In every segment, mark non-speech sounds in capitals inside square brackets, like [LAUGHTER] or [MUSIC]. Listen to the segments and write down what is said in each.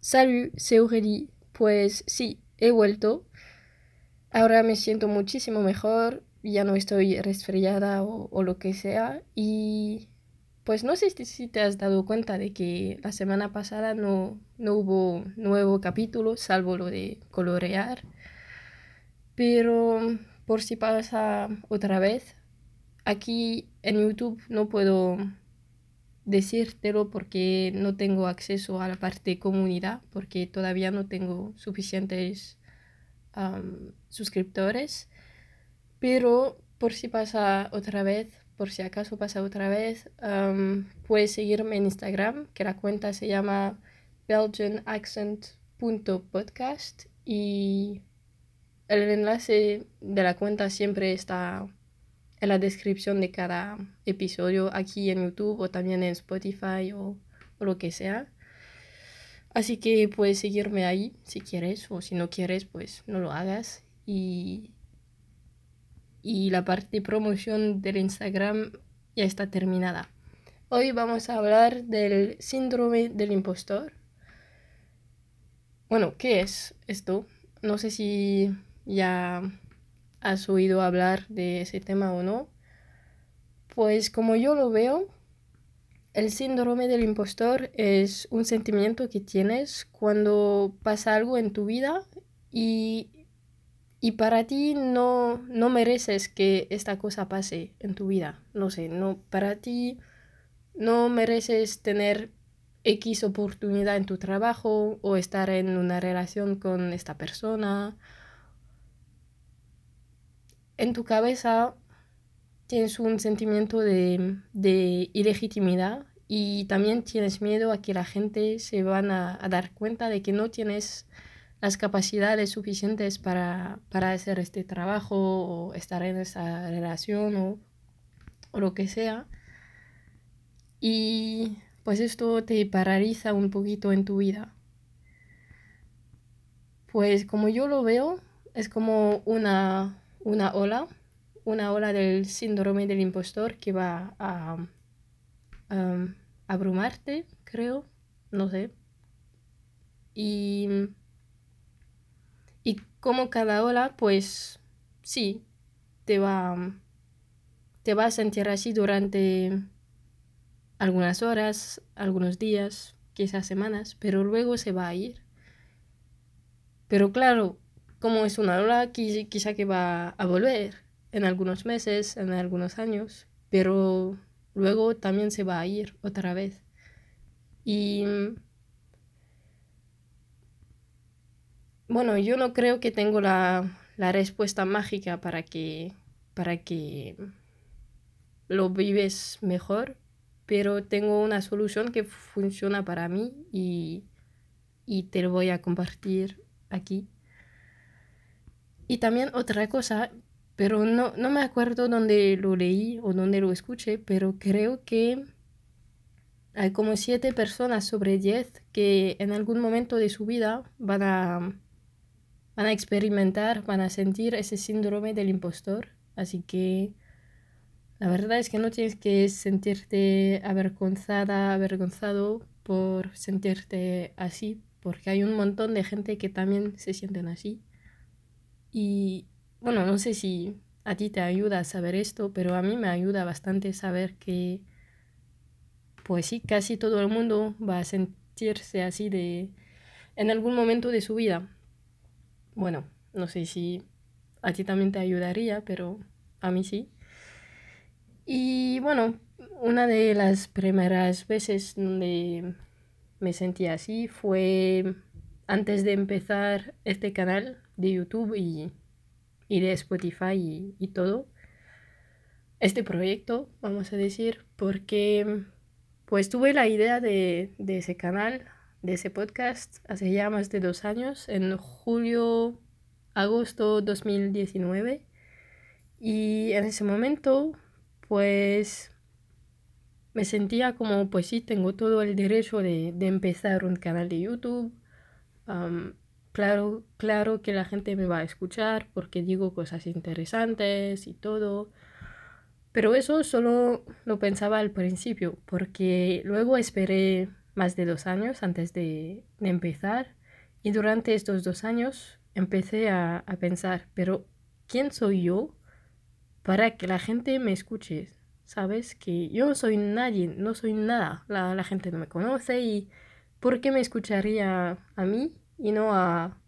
Salut, c'est Aurélie. Pues sí, he vuelto. Ahora me siento muchísimo mejor, ya no estoy resfriada o, o lo que sea. Y pues no sé si te has dado cuenta de que la semana pasada no, no hubo nuevo capítulo, salvo lo de colorear. Pero por si pasa otra vez, aquí en YouTube no puedo decírtelo porque no tengo acceso a la parte de comunidad, porque todavía no tengo suficientes suscriptores. Pero por si pasa otra vez, por si acaso pasa otra vez, puedes seguirme en Instagram, que la cuenta se llama belgianaccent.podcast y el enlace de la cuenta siempre está en la descripción de cada episodio aquí en YouTube o también en Spotify o, lo que sea. Así que puedes seguirme ahí si quieres o si no quieres pues no lo hagas. Y, y la parte de promoción del Instagram ya está terminada. Hoy vamos a hablar del síndrome del impostor. Bueno, ¿qué es esto? No sé si ya has oído hablar de ese tema o no, pues como yo lo veo, el síndrome del impostor es un sentimiento que tienes cuando pasa algo en tu vida y, para ti no, no mereces que esta cosa pase en tu vida. No sé, no, para ti no mereces tener X oportunidad en tu trabajo o estar en una relación con esta persona en tu cabeza tienes un sentimiento de, ilegitimidad y también tienes miedo a que la gente se van a, dar cuenta de que no tienes las capacidades suficientes para, hacer este trabajo o estar en esa relación o, o lo que sea. Y pues esto te paraliza un poquito en tu vida. Pues como yo lo veo, es como una una ola, una ola del síndrome del impostor que va a abrumarte, creo, no sé. Y, y como cada ola, pues sí, te va, te va a sentir así durante algunas horas, algunos días, quizás semanas, pero luego se va a ir. Pero claro, como es una ola quizá que va a volver en algunos meses, en algunos años, pero luego también se va a ir otra vez. Y bueno, yo no creo que tengo la, respuesta mágica para que, para que lo vives mejor, pero tengo una solución que funciona para mí y, y te lo voy a compartir aquí. Y también otra cosa, pero no, no me acuerdo dónde lo leí o dónde lo escuché, pero creo que hay como siete personas sobre diez que en algún momento de su vida van a, van a experimentar, van a sentir ese síndrome del impostor. Así que la verdad es que no tienes que sentirte avergonzada, avergonzado por sentirte así, porque hay un montón de gente que también se sienten así. Y bueno, no sé si a ti te ayuda a saber esto, pero a mí me ayuda bastante saber que, pues sí, casi todo el mundo va a sentirse así de en algún momento de su vida. Bueno, no sé si a ti también te ayudaría, pero a mí sí. Y bueno, una de las primeras veces donde me sentí así fue antes de empezar este canal de YouTube y, de Spotify y, todo. Este proyecto, vamos a decir, porque pues tuve la idea de, de ese canal, de ese podcast, hace ya más de dos años, en julio, agosto 2019. Y en ese momento, pues me sentía como, pues sí, tengo todo el derecho de, de empezar un canal de YouTube. Claro, claro que la gente me va a escuchar porque digo cosas interesantes y todo. Pero eso solo lo pensaba al principio, porque luego esperé más de dos años antes de, empezar. Y durante estos dos años empecé a, a, pensar, pero ¿quién soy yo para que la gente me escuche? ¿Sabes? Que yo no soy nadie, no soy nada. La, la gente no me conoce y ¿por qué me escucharía a mí y no a,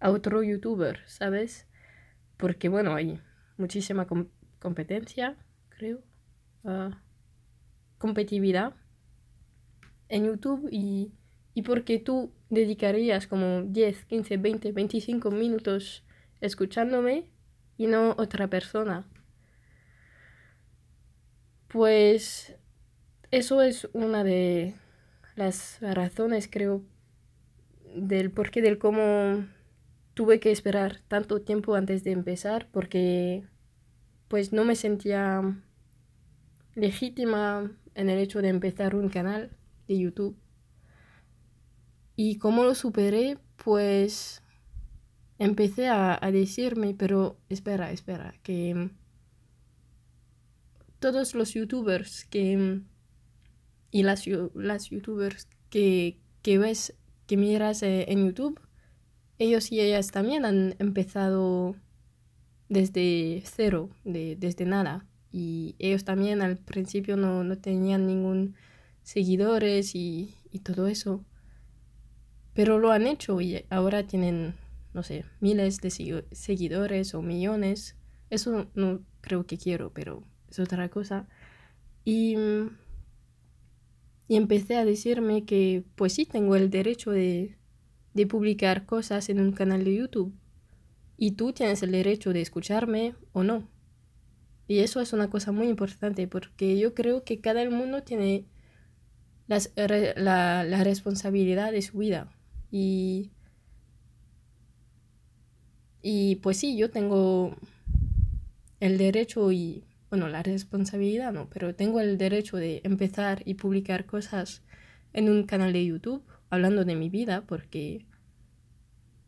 a otro youtuber? ¿Sabes? Porque bueno, hay muchísima competencia, creo. Competitividad en YouTube y, y porque tú dedicarías como 10, 15, 20, 25 minutos escuchándome y no otra persona. Pues eso es una de las razones, creo, del porqué del cómo tuve que esperar tanto tiempo antes de empezar, porque pues no me sentía legítima en el hecho de empezar un canal de YouTube. Y cómo lo superé, pues empecé a, decirme, pero espera, espera, que todos los youtubers que y las, las youtubers que, que ves, que miras eh, en YouTube, ellos y ellas también han empezado desde cero, de, desde nada. Y ellos también al principio no, no tenían ningún seguidores y, y todo eso. Pero lo han hecho y ahora tienen, no sé, miles de seguidores o millones. Eso no creo que quiero, pero es otra cosa. Y, y empecé a decirme que pues sí, tengo el derecho de, de publicar cosas en un canal de YouTube. Y tú tienes el derecho de escucharme o no. Y eso es una cosa muy importante porque yo creo que cada mundo tiene la, la, responsabilidad de su vida. Y, y pues sí, yo tengo el derecho y, bueno, la responsabilidad no, pero tengo el derecho de empezar y publicar cosas en un canal de YouTube hablando de mi vida porque,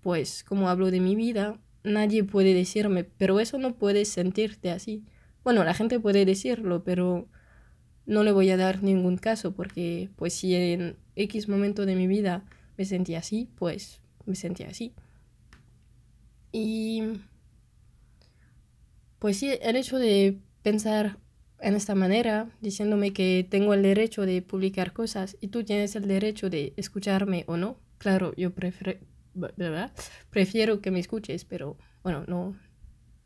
pues, como hablo de mi vida, nadie puede decirme, pero eso no puedes sentirte así. Bueno, la gente puede decirlo, pero no le voy a dar ningún caso porque pues si en X momento de mi vida me sentía así, pues me sentía así. Y pues sí, el hecho de pensar en esta manera, diciéndome que tengo el derecho de publicar cosas y tú tienes el derecho de escucharme o no, claro, yo prefiero, prefiero que me escuches, pero bueno, no,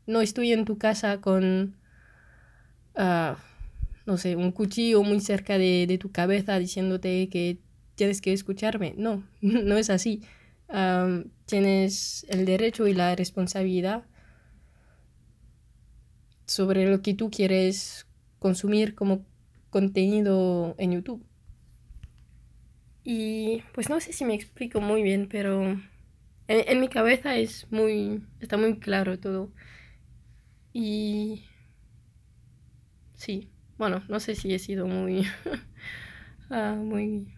no estoy en tu casa con... Ah, no sé, un cuchillo muy cerca de, tu cabeza diciéndote que tienes que escucharme. No, [LAUGHS] no es así. tienes el derecho y la responsabilidad sobre lo que tú quieres consumir como contenido en YouTube. Y pues no sé si me explico muy bien, pero en, en mi cabeza es muy, está muy claro todo. Y sí, bueno, no sé si he sido muy, [LAUGHS] ah, muy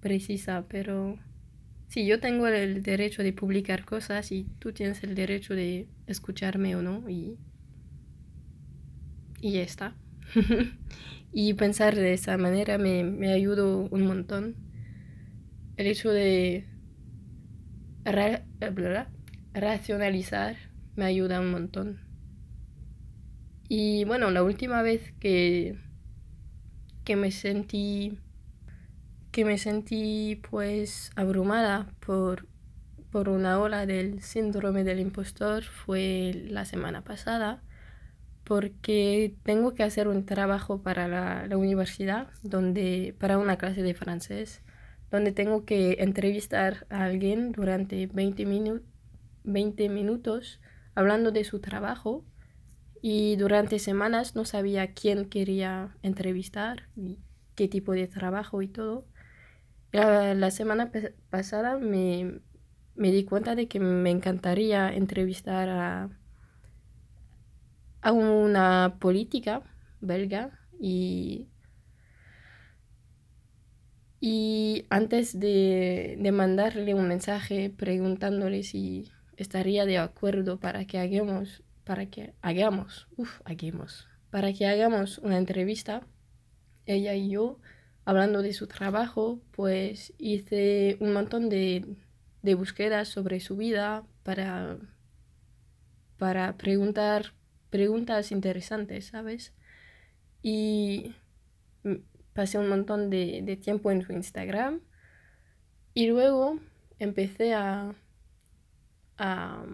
precisa, pero sí, yo tengo el derecho de publicar cosas y tú tienes el derecho de escucharme o no y, y ya está. [LAUGHS] y pensar de esa manera me, me ayudó un montón. El hecho de racionalizar me ayuda un montón. Y bueno, la última vez que, que me sentí que me sentí pues abrumada por, por una ola del síndrome del impostor fue la semana pasada porque tengo que hacer un trabajo para la, la universidad donde para una clase de francés donde tengo que entrevistar a alguien durante 20, 20 minutos hablando de su trabajo y durante semanas no sabía quién quería entrevistar y qué tipo de trabajo y todo. La, semana pasada me, me, di cuenta de que me encantaría entrevistar a, a una política belga y, y antes de, de mandarle un mensaje preguntándole si estaría de acuerdo para que hagamos para que hagamos, hagamos, para que hagamos una entrevista, ella y yo, hablando de su trabajo, pues hice un montón de, de búsquedas sobre su vida para, para preguntar preguntas interesantes, ¿sabes? Y pasé un montón de, de tiempo en su Instagram y luego empecé a, a,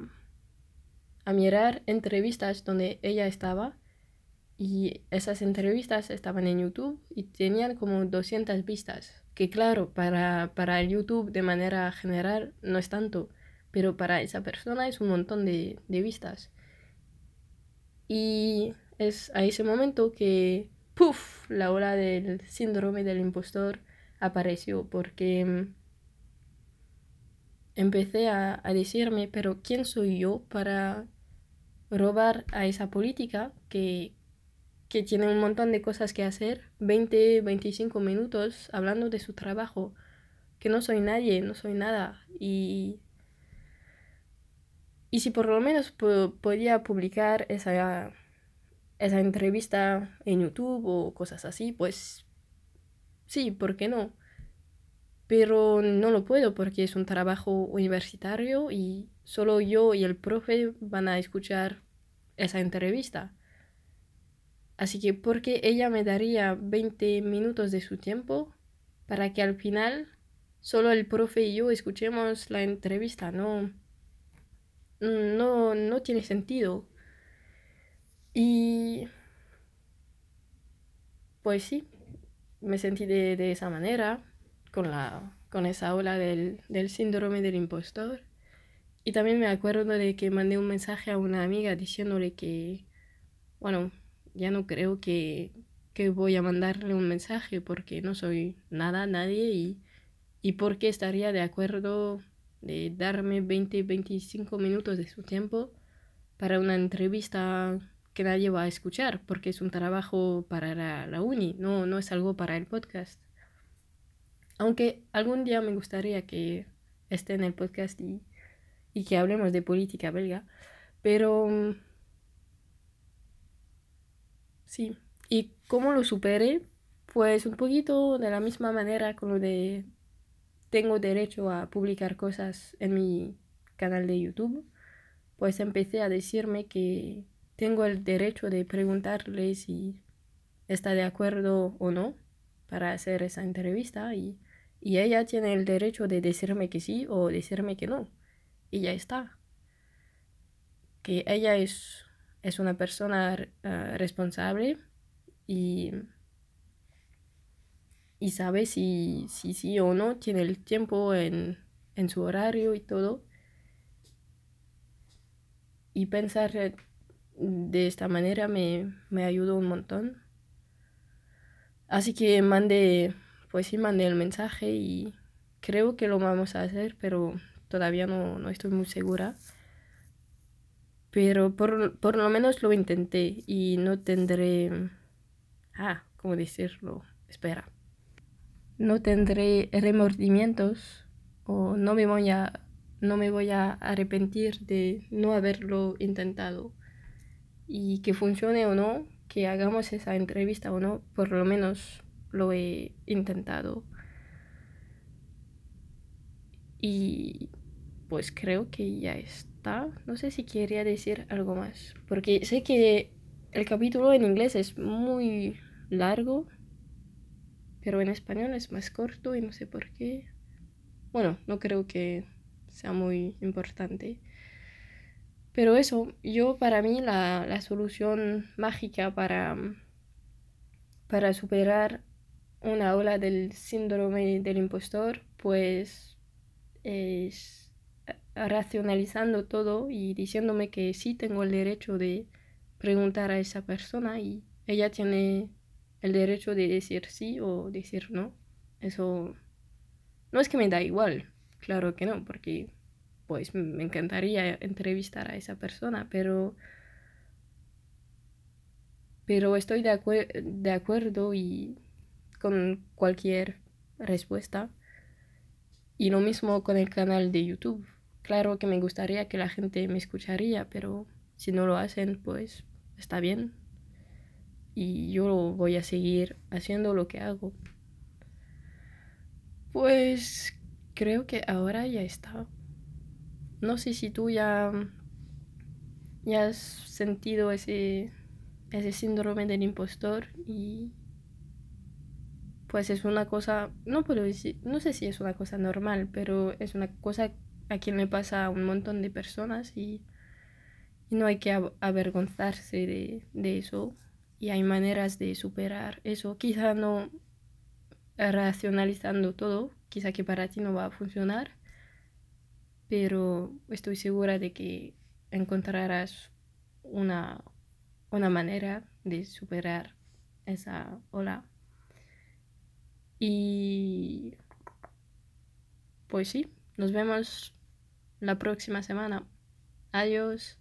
a mirar entrevistas donde ella estaba y esas entrevistas estaban en YouTube y tenían como 200 vistas. Que claro, para, para el YouTube de manera general no es tanto, pero para esa persona es un montón de, de vistas. Y es a ese momento que, ¡puf!, la ola del síndrome del impostor apareció porque mm, empecé a, a decirme, pero ¿quién soy yo para robar a esa política que, que tiene un montón de cosas que hacer, 20, 25 minutos hablando de su trabajo, que no soy nadie, no soy nada. Y, y si por lo menos podía publicar esa, esa entrevista en YouTube o cosas así, pues sí, ¿por qué no? Pero no lo puedo porque es un trabajo universitario y solo yo y el profe van a escuchar esa entrevista. Así que porque ella me daría 20 minutos de su tiempo para que al final solo el profe y yo escuchemos la entrevista, no, no, no tiene sentido. Y pues sí, me sentí de, esa manera, con, la, con esa ola del, del síndrome del impostor. Y también me acuerdo de que mandé un mensaje a una amiga diciéndole que, bueno, ya no creo que, que voy a mandarle un mensaje porque no soy nada, nadie y, y porque estaría de acuerdo de darme 20, 25 minutos de su tiempo para una entrevista que nadie va a escuchar porque es un trabajo para la, uni, no, no es algo para el podcast. Aunque algún día me gustaría que esté en el podcast y, y que hablemos de política belga, pero Sí. ¿Y cómo lo superé? Pues un poquito de la misma manera con lo de tengo derecho a publicar cosas en mi canal de YouTube. Pues empecé a decirme que tengo el derecho de preguntarle si está de acuerdo o no para hacer esa entrevista y, y ella tiene el derecho de decirme que sí o decirme que no. Y ya está. Que ella es es una persona ah, responsable y, y sabe si, si sí o no tiene el tiempo en, en su horario y todo. Y pensar de esta manera me, me ayudó un montón. Así que mandé, pues sí, mandé el mensaje y creo que lo vamos a hacer, pero todavía no, no estoy muy segura pero por, por lo menos lo intenté y no tendré... Ah, ¿cómo decirlo? Espera. No tendré remordimientos o no me voy a, no me voy a arrepentir de no haberlo intentado. Y que funcione o no, que hagamos esa entrevista o no, por lo menos lo he intentado. Y pues creo que ya está. No sé si quería decir algo más, porque sé que el capítulo en inglés es muy largo, pero en español es más corto y no sé por qué. Bueno, no creo que sea muy importante. Pero eso, yo para mí la, la solución mágica para, para superar una ola del síndrome del impostor, pues es racionalizando todo y diciéndome que sí tengo el derecho de preguntar a esa persona y ella tiene el derecho de decir sí o decir no. Eso no es que me da igual, claro que no, porque pues me encantaría entrevistar a esa persona, pero pero estoy de, de acuerdo y con cualquier respuesta. Y lo mismo con el canal de YouTube. Claro que me gustaría que la gente me escucharía, pero si no lo hacen, pues está bien. Y yo voy a seguir haciendo lo que hago. Pues creo que ahora ya está. No sé si tú ya, ya has sentido ese, ese síndrome del impostor y pues es una cosa, no puedo decir, no sé si es una cosa normal, pero es una cosa a quien le pasa a un montón de personas y, no hay que avergonzarse de, de, eso y hay maneras de superar eso. Quizá no racionalizando todo, quizá que para ti no va a funcionar, pero estoy segura de que encontrarás una, una manera de superar esa ola. Y pues sí, nos vemos la próxima semana. Adiós.